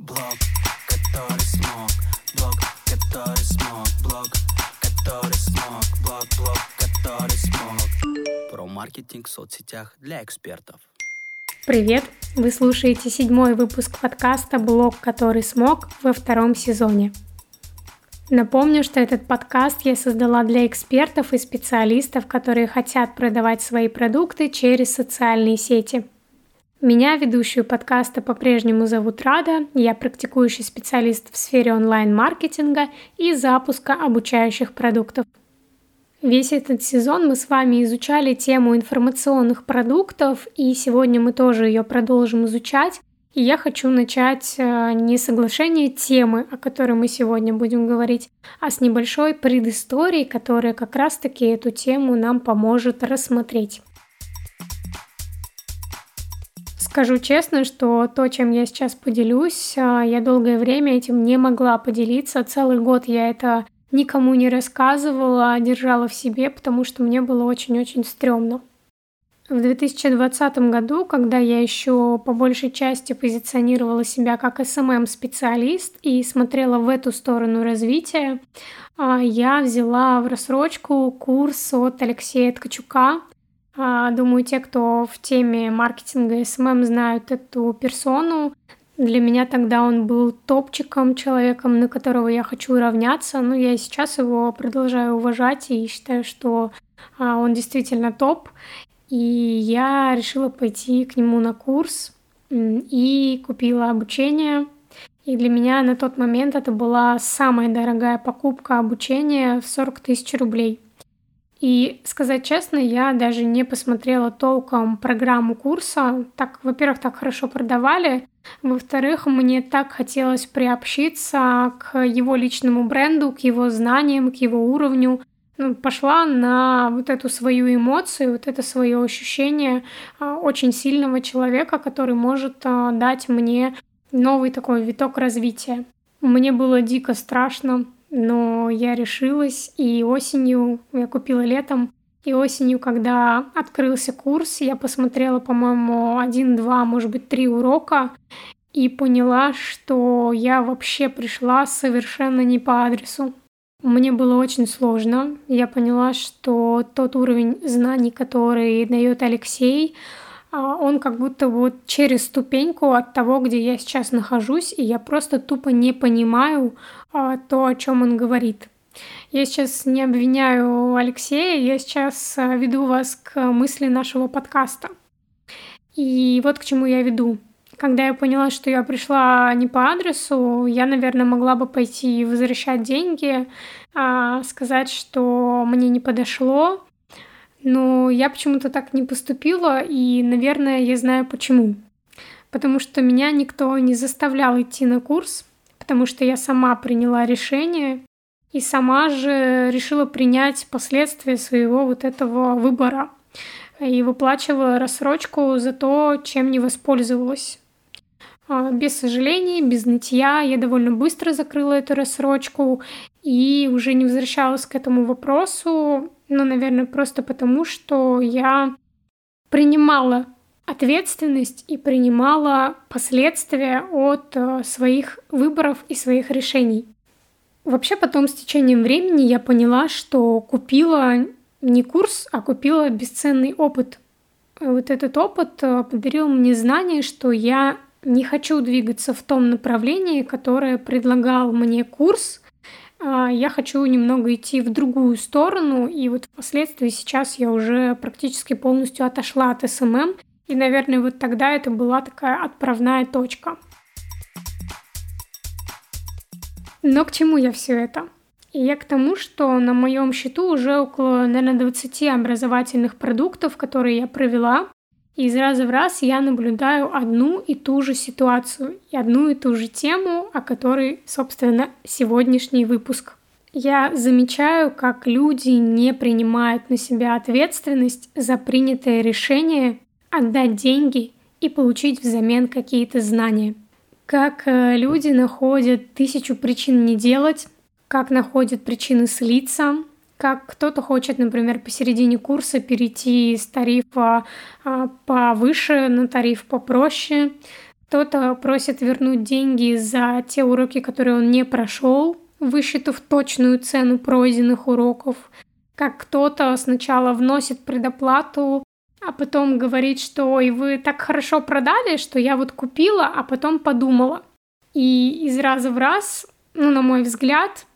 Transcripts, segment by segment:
Блог, который смог, блог, который смог, блог, который смог, блог, блог, который смог. Про маркетинг в соцсетях для экспертов. Привет! Вы слушаете седьмой выпуск подкаста «Блог, который смог» во втором сезоне. Напомню, что этот подкаст я создала для экспертов и специалистов, которые хотят продавать свои продукты через социальные сети – меня, ведущую подкаста, по-прежнему зовут Рада. Я практикующий специалист в сфере онлайн-маркетинга и запуска обучающих продуктов. Весь этот сезон мы с вами изучали тему информационных продуктов, и сегодня мы тоже ее продолжим изучать. И я хочу начать э, не соглашение темы, о которой мы сегодня будем говорить, а с небольшой предысторией, которая как раз-таки эту тему нам поможет рассмотреть. Скажу честно, что то, чем я сейчас поделюсь, а, я долгое время этим не могла поделиться. Целый год я это никому не рассказывала, держала в себе, потому что мне было очень-очень стрёмно. В 2020 году, когда я еще по большей части позиционировала себя как SMM-специалист и смотрела в эту сторону развития, а, я взяла в рассрочку курс от Алексея Ткачука а, думаю, те, кто в теме маркетинга и SMM знают эту персону. Для меня тогда он был топчиком, человеком, на которого я хочу равняться. Но я и сейчас его продолжаю уважать и считаю, что а, он действительно топ. И я решила пойти к нему на курс и купила обучение. И для меня на тот момент это была самая дорогая покупка обучения в 40 тысяч рублей. И сказать честно, я даже не посмотрела толком программу курса. Так, во-первых, так хорошо продавали. Во-вторых, мне так хотелось приобщиться к его личному бренду, к его знаниям, к его уровню. Ну, пошла на вот эту свою эмоцию, вот это свое ощущение а, очень сильного человека, который может а, дать мне новый такой виток развития. Мне было дико страшно, но я решилась, и осенью, я купила летом, и осенью, когда открылся курс, я посмотрела, по-моему, один-два, может быть, три урока, и поняла, что я вообще пришла совершенно не по адресу. Мне было очень сложно. Я поняла, что тот уровень знаний, который дает Алексей, он как будто вот через ступеньку от того, где я сейчас нахожусь, и я просто тупо не понимаю а, то, о чем он говорит. Я сейчас не обвиняю Алексея, я сейчас а, веду вас к мысли нашего подкаста. И вот к чему я веду. Когда я поняла, что я пришла не по адресу, я, наверное, могла бы пойти возвращать деньги, сказать, что мне не подошло, но я почему-то так не поступила, и, наверное, я знаю почему. Потому что меня никто не заставлял идти на курс, потому что я сама приняла решение и сама же решила принять последствия своего вот этого выбора и выплачивала рассрочку за то, чем не воспользовалась. А, без сожалений, без нытья я довольно быстро закрыла эту рассрочку и уже не возвращалась к этому вопросу, ну, наверное, просто потому, что я принимала ответственность и принимала последствия от э, своих выборов и своих решений. Вообще потом с течением времени я поняла, что купила не курс, а купила бесценный опыт. Вот этот опыт э, подарил мне знание, что я не хочу двигаться в том направлении, которое предлагал мне курс. А, я хочу немного идти в другую сторону, и вот впоследствии сейчас я уже практически полностью отошла от SMM, и, наверное, вот тогда это была такая отправная точка. Но к чему я все это? И я к тому, что на моем счету уже около, наверное, 20 образовательных продуктов, которые я провела, и из раза в раз я наблюдаю одну и ту же ситуацию и одну и ту же тему, о которой, собственно, сегодняшний выпуск. Я замечаю, как люди не принимают на себя ответственность за принятое решение отдать деньги и получить взамен какие-то знания. Как э, люди находят тысячу причин не делать, как находят причины слиться, как кто-то хочет, например, посередине курса перейти с тарифа а, повыше на тариф попроще, кто-то просит вернуть деньги за те уроки, которые он не прошел, высчитав точную цену пройденных уроков, как кто-то сначала вносит предоплату, а потом говорит, что «Ой, вы так хорошо продали, что я вот купила, а потом подумала». И из раза в раз, ну, на мой взгляд,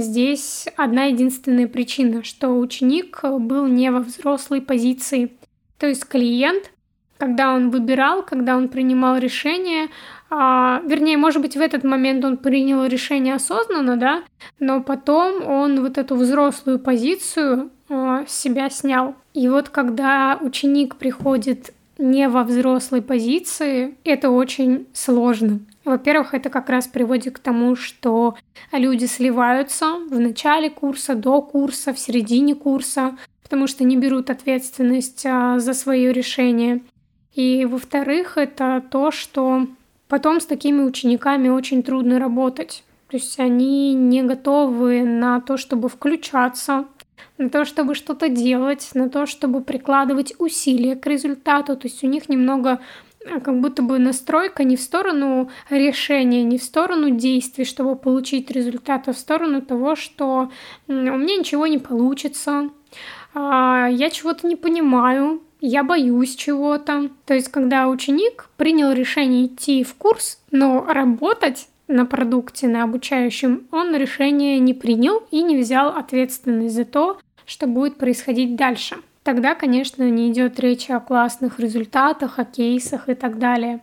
здесь одна единственная причина, что ученик был не во взрослой позиции. То есть клиент, когда он выбирал, когда он принимал решение, а, вернее, может быть, в этот момент он принял решение осознанно, да, но потом он вот эту взрослую позицию а, себя снял. И вот когда ученик приходит не во взрослой позиции, это очень сложно. Во-первых, это как раз приводит к тому, что люди сливаются в начале курса, до курса, в середине курса, потому что не берут ответственность а, за свое решение. И во-вторых, это то, что потом с такими учениками очень трудно работать. То есть они не готовы на то, чтобы включаться, на то, чтобы что-то делать, на то, чтобы прикладывать усилия к результату. То есть у них немного как будто бы настройка не в сторону решения, не в сторону действий, чтобы получить результат, а в сторону того, что у меня ничего не получится, а, я чего-то не понимаю, я боюсь чего-то. То есть, когда ученик принял решение идти в курс, но работать на продукте, на обучающем, он решение не принял и не взял ответственность за то, что будет происходить дальше. Тогда, конечно, не идет речь о классных результатах, о кейсах и так далее.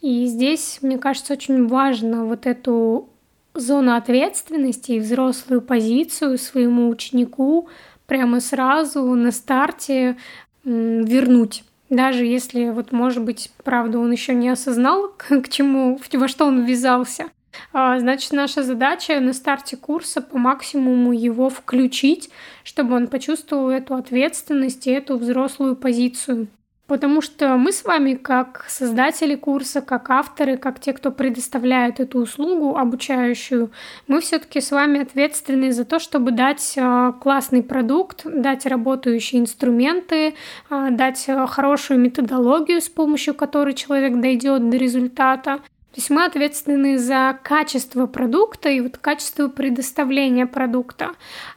И здесь, мне кажется, очень важно вот эту зону ответственности и взрослую позицию своему ученику прямо сразу на старте вернуть. Даже если, вот, может быть, правда, он еще не осознал, к чему, во что он ввязался. А, значит, наша задача на старте курса по максимуму его включить, чтобы он почувствовал эту ответственность и эту взрослую позицию. Потому что мы с вами, как создатели курса, как авторы, как те, кто предоставляет эту услугу обучающую, мы все-таки с вами ответственны за то, чтобы дать а, классный продукт, дать работающие инструменты, а, дать хорошую методологию, с помощью которой человек дойдет до результата, то есть мы ответственны за качество продукта и вот качество предоставления продукта,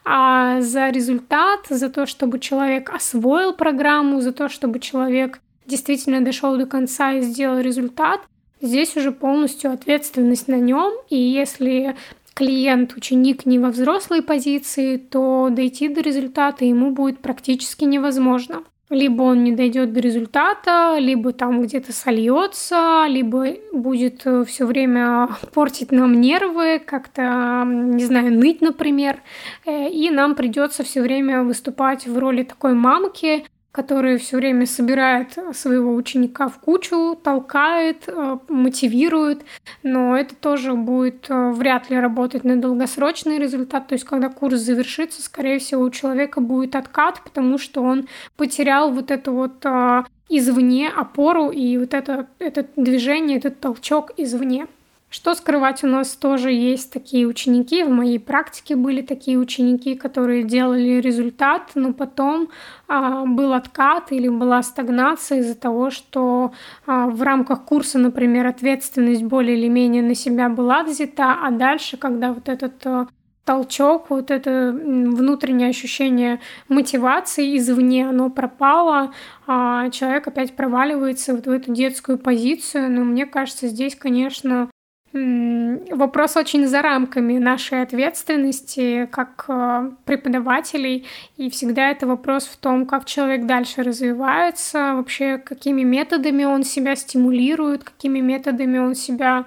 а за результат, за то, чтобы человек освоил программу, за то, чтобы человек действительно дошел до конца и сделал результат, здесь уже полностью ответственность на нем. И если клиент, ученик не во взрослой позиции, то дойти до результата ему будет практически невозможно либо он не дойдет до результата, либо там где-то сольется, либо будет э, все время портить нам нервы, как-то, не знаю, ныть, например. Э, и нам придется все время выступать в роли такой мамки, который все время собирает своего ученика в кучу, толкает, э, мотивирует, но это тоже будет э, вряд ли работать на долгосрочный результат. То есть, когда курс завершится, скорее всего, у человека будет откат, потому что он потерял вот это вот э, извне опору и вот это, это движение, этот толчок извне. Что скрывать, у нас тоже есть такие ученики, в моей практике были такие ученики, которые делали результат, но потом а, был откат или была стагнация из-за того, что а, в рамках курса, например, ответственность более или менее на себя была взята, а дальше, когда вот этот а, толчок, вот это внутреннее ощущение мотивации извне, оно пропало, а человек опять проваливается вот в эту детскую позицию. Но мне кажется, здесь, конечно, вопрос очень за рамками нашей ответственности как э, преподавателей, и всегда это вопрос в том, как человек дальше развивается, вообще какими методами он себя стимулирует, какими методами он себя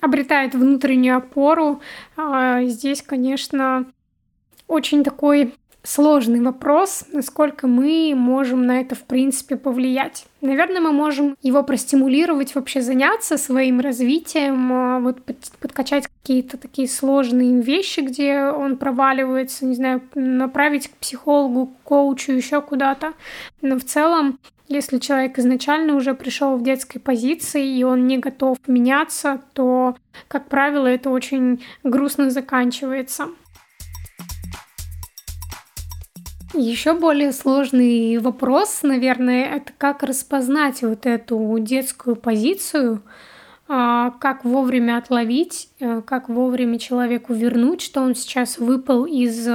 обретает внутреннюю опору. А здесь, конечно, очень такой сложный вопрос, насколько мы можем на это, в принципе, повлиять. Наверное, мы можем его простимулировать, вообще заняться своим развитием, а, вот подкачать какие-то такие сложные вещи, где он проваливается, не знаю, направить к психологу, к коучу, еще куда-то. Но в целом, если человек изначально уже пришел в детской позиции и он не готов меняться, то, как правило, это очень грустно заканчивается. Еще более сложный вопрос, наверное, это как распознать вот эту детскую позицию, а, как вовремя отловить, э, как вовремя человеку вернуть, что он сейчас выпал из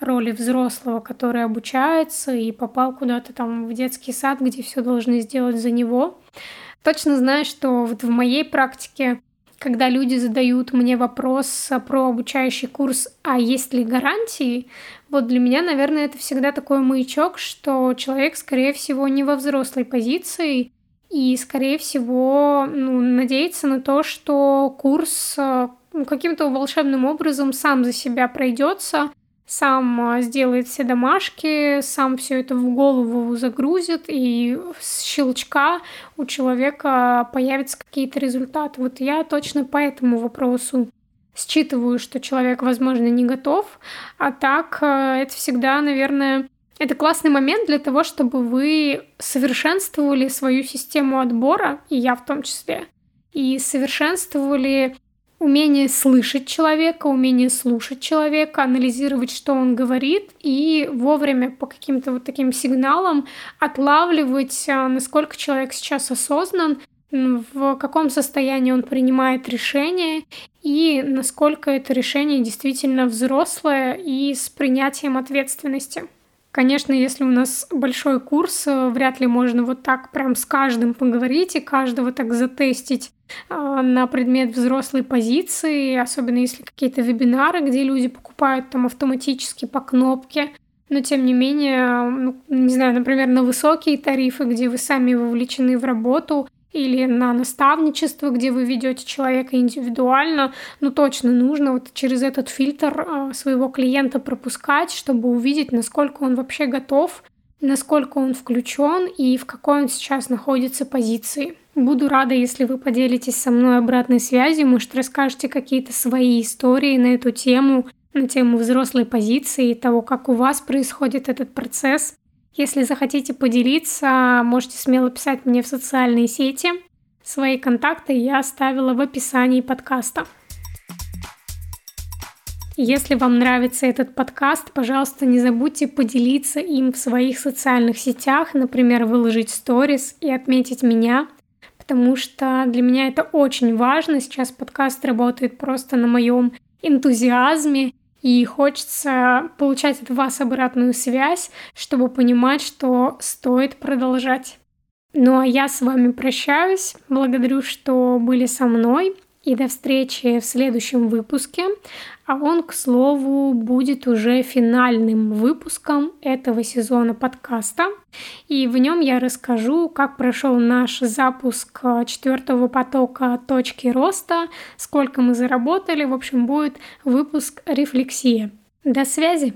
роли взрослого, который обучается и попал куда-то там в детский сад, где все должны сделать за него. Точно знаю, что вот в моей практике, когда люди задают мне вопрос про обучающий курс, а есть ли гарантии, вот для меня, наверное, это всегда такой маячок, что человек, скорее всего, не во взрослой позиции, и, скорее всего, ну, надеяться на то, что курс э, ну, каким-то волшебным образом сам за себя пройдется, сам э, сделает все домашки, сам все это в голову загрузит, и с щелчка у человека появятся какие-то результаты. Вот я точно по этому вопросу считываю, что человек, возможно, не готов, а так э, это всегда, наверное, это классный момент для того, чтобы вы совершенствовали свою систему отбора, и я в том числе, и совершенствовали умение слышать человека, умение слушать человека, анализировать, что он говорит, и вовремя по каким-то вот таким сигналам отлавливать, а, насколько человек сейчас осознан, в каком состоянии он принимает решение и насколько это решение действительно взрослое и с принятием ответственности. Конечно, если у нас большой курс, э, вряд ли можно вот так прям с каждым поговорить и каждого так затестить на предмет взрослой позиции, особенно если какие-то вебинары, где люди покупают там автоматически по кнопке. Но тем не менее, ну, не знаю, например, на высокие тарифы, где вы сами вовлечены в работу, или на наставничество, где вы ведете человека индивидуально, ну точно нужно вот через этот фильтр а, своего клиента пропускать, чтобы увидеть, насколько он вообще готов, насколько он включен и в какой он сейчас находится позиции. Буду рада, если вы поделитесь со мной обратной связью, может, расскажете какие-то свои истории на эту тему, на тему взрослой позиции и того, как у вас происходит этот процесс. Если захотите поделиться, можете смело писать мне в социальные сети. Свои контакты я оставила в описании подкаста. Если вам нравится этот подкаст, пожалуйста, не забудьте поделиться им в своих социальных сетях, например, выложить сторис и отметить меня, потому что для меня это очень важно. Сейчас подкаст работает просто на моем энтузиазме, и хочется получать от вас обратную связь, чтобы понимать, что стоит продолжать. Ну а я с вами прощаюсь. Благодарю, что были со мной. И до встречи в следующем выпуске. А он, к слову, будет уже финальным выпуском этого сезона подкаста. И в нем я расскажу, как прошел наш запуск четвертого потока точки роста, сколько мы заработали. В общем, будет выпуск рефлексия. До связи!